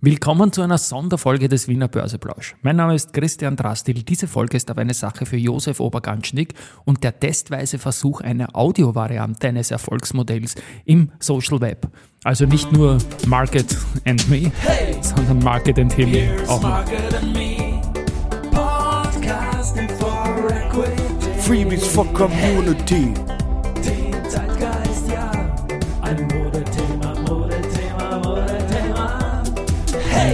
Willkommen zu einer Sonderfolge des Wiener Börseplausch. Mein Name ist Christian Drastil. Diese Folge ist aber eine Sache für Josef Oberganschnick und der testweise Versuch einer Audiovariante eines Erfolgsmodells im Social Web. Also nicht nur Market and Me, hey, sondern Market and Him auch noch. Freebies for Community.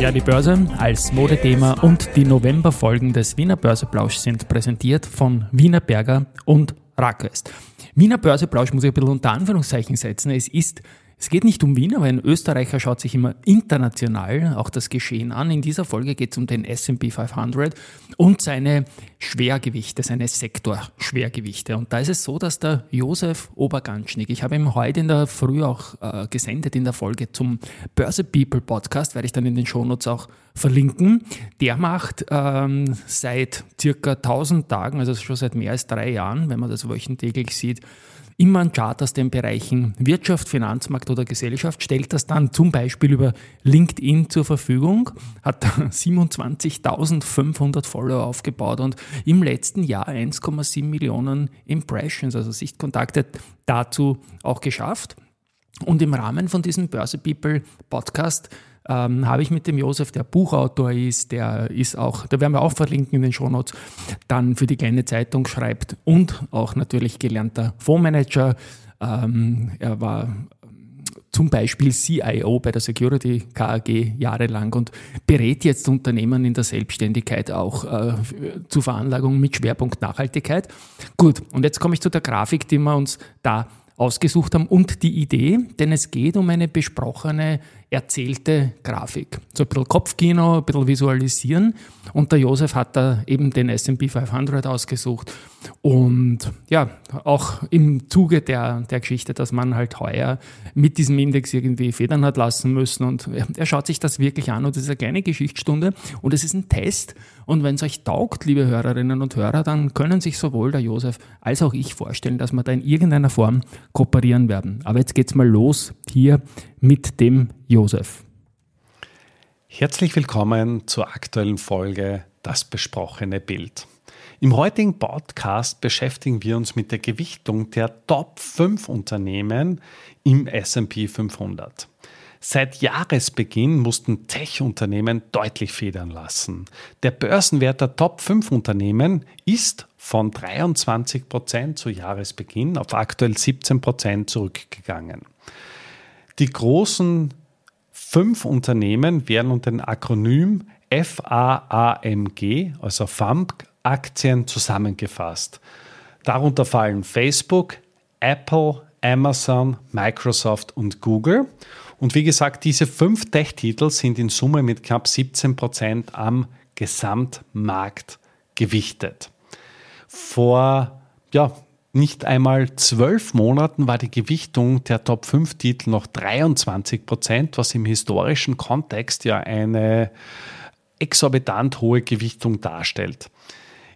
Ja, die Börse als Modethema und die Novemberfolgen des Wiener Börseplausch sind präsentiert von Wiener Berger und Rackwest. Wiener Börseplausch muss ich ein bisschen unter Anführungszeichen setzen. Es ist es geht nicht um Wien, aber ein Österreicher schaut sich immer international auch das Geschehen an. In dieser Folge geht es um den SP 500 und seine Schwergewichte, seine Sektorschwergewichte. Und da ist es so, dass der Josef Oberganschnick, ich habe ihm heute in der Früh auch äh, gesendet in der Folge zum Börse People Podcast, werde ich dann in den Shownotes auch verlinken. Der macht ähm, seit circa 1000 Tagen, also schon seit mehr als drei Jahren, wenn man das wöchentlich sieht, immer ein Chart aus den Bereichen Wirtschaft, Finanzmarkt oder Gesellschaft, stellt das dann zum Beispiel über LinkedIn zur Verfügung, hat 27.500 Follower aufgebaut und im letzten Jahr 1,7 Millionen Impressions, also Sichtkontakte dazu auch geschafft. Und im Rahmen von diesem Börse People Podcast ähm, habe ich mit dem Josef, der Buchautor ist, der ist auch, da werden wir auch verlinken in den Shownotes, dann für die kleine Zeitung schreibt und auch natürlich gelernter Fondsmanager. Ähm, er war ähm, zum Beispiel CIO bei der Security KAG jahrelang und berät jetzt Unternehmen in der Selbstständigkeit auch äh, zu Veranlagung mit Schwerpunkt Nachhaltigkeit. Gut, und jetzt komme ich zu der Grafik, die wir uns da ausgesucht haben und die Idee, denn es geht um eine besprochene erzählte Grafik. So ein bisschen Kopfkino, ein bisschen visualisieren. Und der Josef hat da eben den SP 500 ausgesucht. Und ja, auch im Zuge der, der Geschichte, dass man halt heuer mit diesem Index irgendwie federn hat lassen müssen. Und er schaut sich das wirklich an. Und das ist eine kleine Geschichtsstunde. Und es ist ein Test. Und wenn es euch taugt, liebe Hörerinnen und Hörer, dann können sich sowohl der Josef als auch ich vorstellen, dass wir da in irgendeiner Form kooperieren werden. Aber jetzt geht's mal los hier mit dem Josef. Herzlich willkommen zur aktuellen Folge Das besprochene Bild. Im heutigen Podcast beschäftigen wir uns mit der Gewichtung der Top 5 Unternehmen im SP 500. Seit Jahresbeginn mussten Tech-Unternehmen deutlich federn lassen. Der Börsenwert der Top 5 Unternehmen ist von 23 Prozent zu Jahresbeginn auf aktuell 17 Prozent zurückgegangen. Die großen fünf Unternehmen werden unter dem Akronym FAAMG, also FAMG-Aktien, zusammengefasst. Darunter fallen Facebook, Apple, Amazon, Microsoft und Google. Und wie gesagt, diese fünf Tech-Titel sind in Summe mit knapp 17 Prozent am Gesamtmarkt gewichtet. Vor ja, nicht einmal zwölf Monaten war die Gewichtung der Top 5 Titel noch 23 Prozent, was im historischen Kontext ja eine exorbitant hohe Gewichtung darstellt.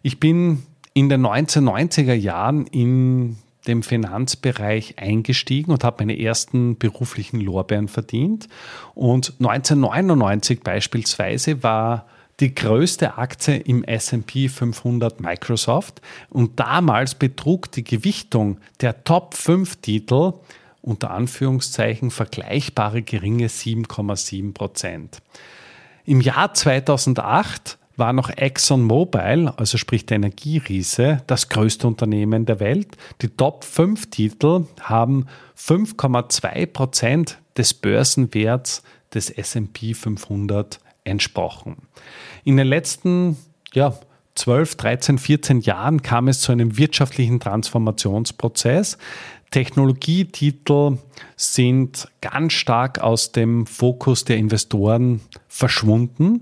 Ich bin in den 1990er Jahren in dem Finanzbereich eingestiegen und habe meine ersten beruflichen Lorbeeren verdient. Und 1999 beispielsweise war die größte Aktie im SP 500 Microsoft und damals betrug die Gewichtung der Top 5 Titel unter Anführungszeichen vergleichbare geringe 7,7 Prozent. Im Jahr 2008 war noch ExxonMobil, also sprich der Energieriese, das größte Unternehmen der Welt. Die Top 5 Titel haben 5,2 Prozent des Börsenwerts des SP 500 entsprochen. In den letzten ja, 12, 13, 14 Jahren kam es zu einem wirtschaftlichen Transformationsprozess. Technologietitel sind ganz stark aus dem Fokus der Investoren verschwunden.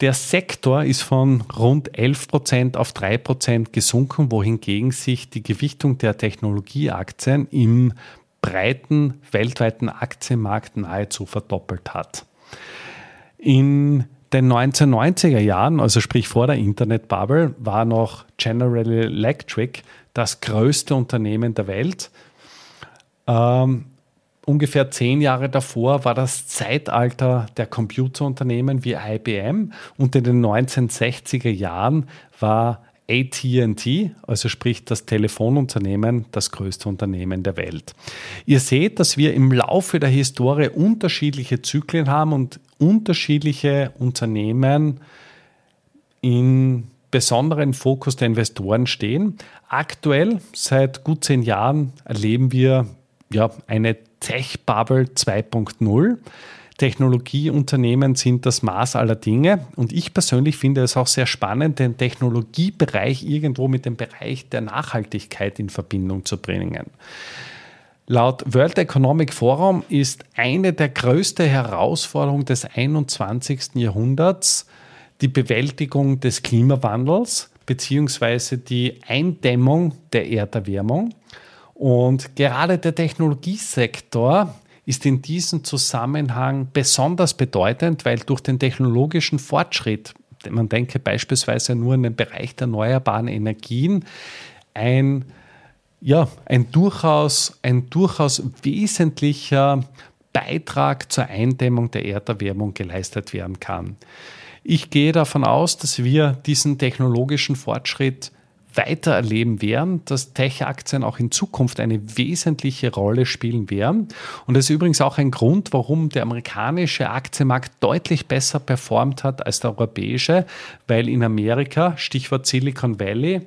Der Sektor ist von rund 11 Prozent auf 3 Prozent gesunken, wohingegen sich die Gewichtung der Technologieaktien im breiten weltweiten Aktienmarkt nahezu verdoppelt hat. In den 1990er Jahren, also sprich vor der Internetbubble, war noch General Electric das größte Unternehmen der Welt. Ähm, ungefähr zehn Jahre davor war das Zeitalter der Computerunternehmen wie IBM und in den 1960er Jahren war ATT, also sprich das Telefonunternehmen, das größte Unternehmen der Welt. Ihr seht, dass wir im Laufe der Historie unterschiedliche Zyklen haben und unterschiedliche Unternehmen in besonderen Fokus der Investoren stehen. Aktuell, seit gut zehn Jahren, erleben wir ja, eine Tech-Bubble 2.0. Technologieunternehmen sind das Maß aller Dinge. Und ich persönlich finde es auch sehr spannend, den Technologiebereich irgendwo mit dem Bereich der Nachhaltigkeit in Verbindung zu bringen. Laut World Economic Forum ist eine der größten Herausforderungen des 21. Jahrhunderts die Bewältigung des Klimawandels bzw. die Eindämmung der Erderwärmung. Und gerade der Technologiesektor ist in diesem Zusammenhang besonders bedeutend, weil durch den technologischen Fortschritt, man denke beispielsweise nur in den Bereich der erneuerbaren Energien, ein, ja, ein, durchaus, ein durchaus wesentlicher Beitrag zur Eindämmung der Erderwärmung geleistet werden kann. Ich gehe davon aus, dass wir diesen technologischen Fortschritt weiter erleben werden, dass Tech-Aktien auch in Zukunft eine wesentliche Rolle spielen werden. Und das ist übrigens auch ein Grund, warum der amerikanische Aktienmarkt deutlich besser performt hat als der europäische, weil in Amerika, Stichwort Silicon Valley,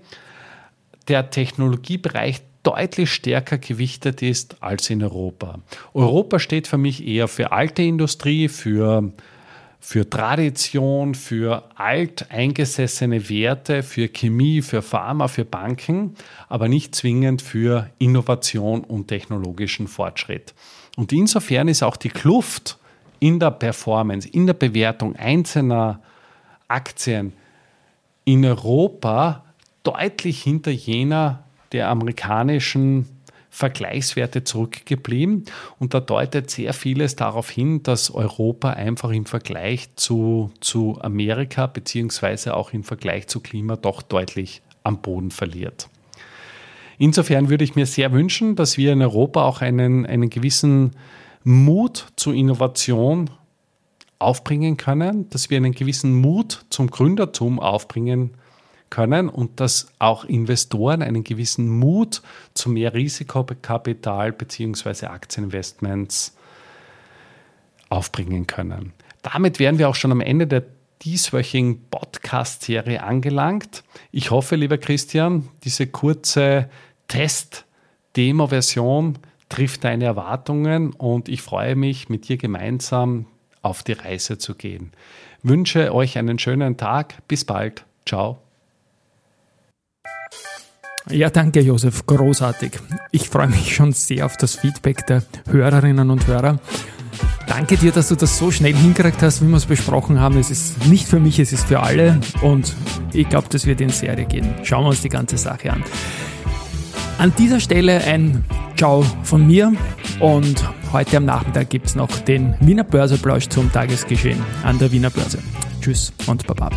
der Technologiebereich deutlich stärker gewichtet ist als in Europa. Europa steht für mich eher für alte Industrie, für für Tradition, für alteingesessene Werte, für Chemie, für Pharma, für Banken, aber nicht zwingend für Innovation und technologischen Fortschritt. Und insofern ist auch die Kluft in der Performance, in der Bewertung einzelner Aktien in Europa deutlich hinter jener der amerikanischen Vergleichswerte zurückgeblieben. Und da deutet sehr vieles darauf hin, dass Europa einfach im Vergleich zu, zu Amerika beziehungsweise auch im Vergleich zu Klima doch deutlich am Boden verliert. Insofern würde ich mir sehr wünschen, dass wir in Europa auch einen, einen gewissen Mut zur Innovation aufbringen können, dass wir einen gewissen Mut zum Gründertum aufbringen können können und dass auch Investoren einen gewissen Mut zu mehr Risikokapital bzw. Aktieninvestments aufbringen können. Damit wären wir auch schon am Ende der dieswöchigen Podcast-Serie angelangt. Ich hoffe, lieber Christian, diese kurze Test-Demo-Version trifft deine Erwartungen und ich freue mich, mit dir gemeinsam auf die Reise zu gehen. wünsche euch einen schönen Tag. Bis bald. Ciao. Ja, danke Josef, großartig. Ich freue mich schon sehr auf das Feedback der Hörerinnen und Hörer. Danke dir, dass du das so schnell hingekriegt hast, wie wir es besprochen haben. Es ist nicht für mich, es ist für alle und ich glaube, das wird in Serie gehen. Schauen wir uns die ganze Sache an. An dieser Stelle ein Ciao von mir und heute am Nachmittag gibt es noch den Wiener Börseplausch zum Tagesgeschehen an der Wiener Börse. Tschüss und Baba.